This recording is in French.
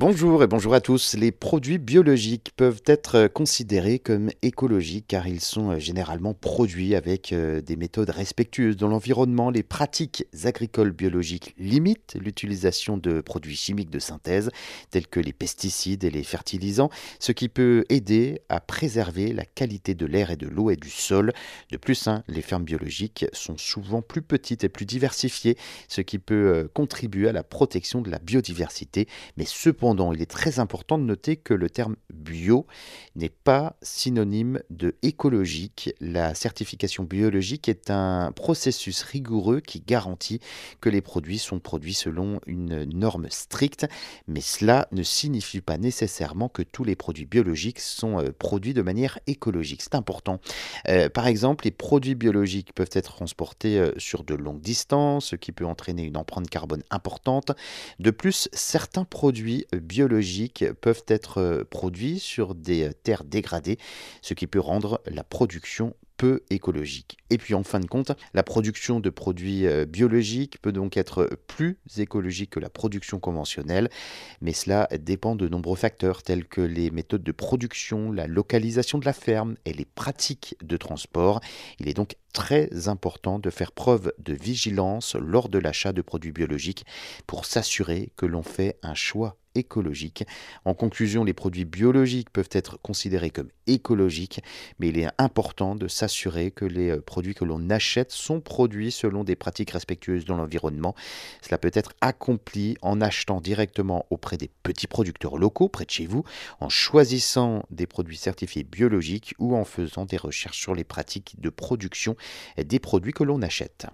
Bonjour et bonjour à tous. Les produits biologiques peuvent être considérés comme écologiques car ils sont généralement produits avec euh, des méthodes respectueuses dans l'environnement. Les pratiques agricoles biologiques limitent l'utilisation de produits chimiques de synthèse tels que les pesticides et les fertilisants, ce qui peut aider à préserver la qualité de l'air et de l'eau et du sol. De plus, hein, les fermes biologiques sont souvent plus petites et plus diversifiées, ce qui peut euh, contribuer à la protection de la biodiversité. Mais cependant, il est très important de noter que le terme bio n'est pas synonyme de écologique. La certification biologique est un processus rigoureux qui garantit que les produits sont produits selon une norme stricte, mais cela ne signifie pas nécessairement que tous les produits biologiques sont euh, produits de manière écologique. C'est important. Euh, par exemple, les produits biologiques peuvent être transportés euh, sur de longues distances, ce qui peut entraîner une empreinte carbone importante. De plus, certains produits biologiques peuvent être euh, produits sur des euh, terres dégradées, ce qui peut rendre la production peu écologique. Et puis en fin de compte, la production de produits euh, biologiques peut donc être plus écologique que la production conventionnelle, mais cela dépend de nombreux facteurs tels que les méthodes de production, la localisation de la ferme et les pratiques de transport. Il est donc très important de faire preuve de vigilance lors de l'achat de produits biologiques pour s'assurer que l'on fait un choix écologique. En conclusion, les produits biologiques peuvent être considérés comme écologiques, mais il est important de s'assurer que les euh, produits que l'on achète sont produits selon des pratiques respectueuses dans l'environnement. Cela peut être accompli en achetant directement auprès des petits producteurs locaux près de chez vous, en choisissant des produits certifiés biologiques ou en faisant des recherches sur les pratiques de production des produits que l'on achète.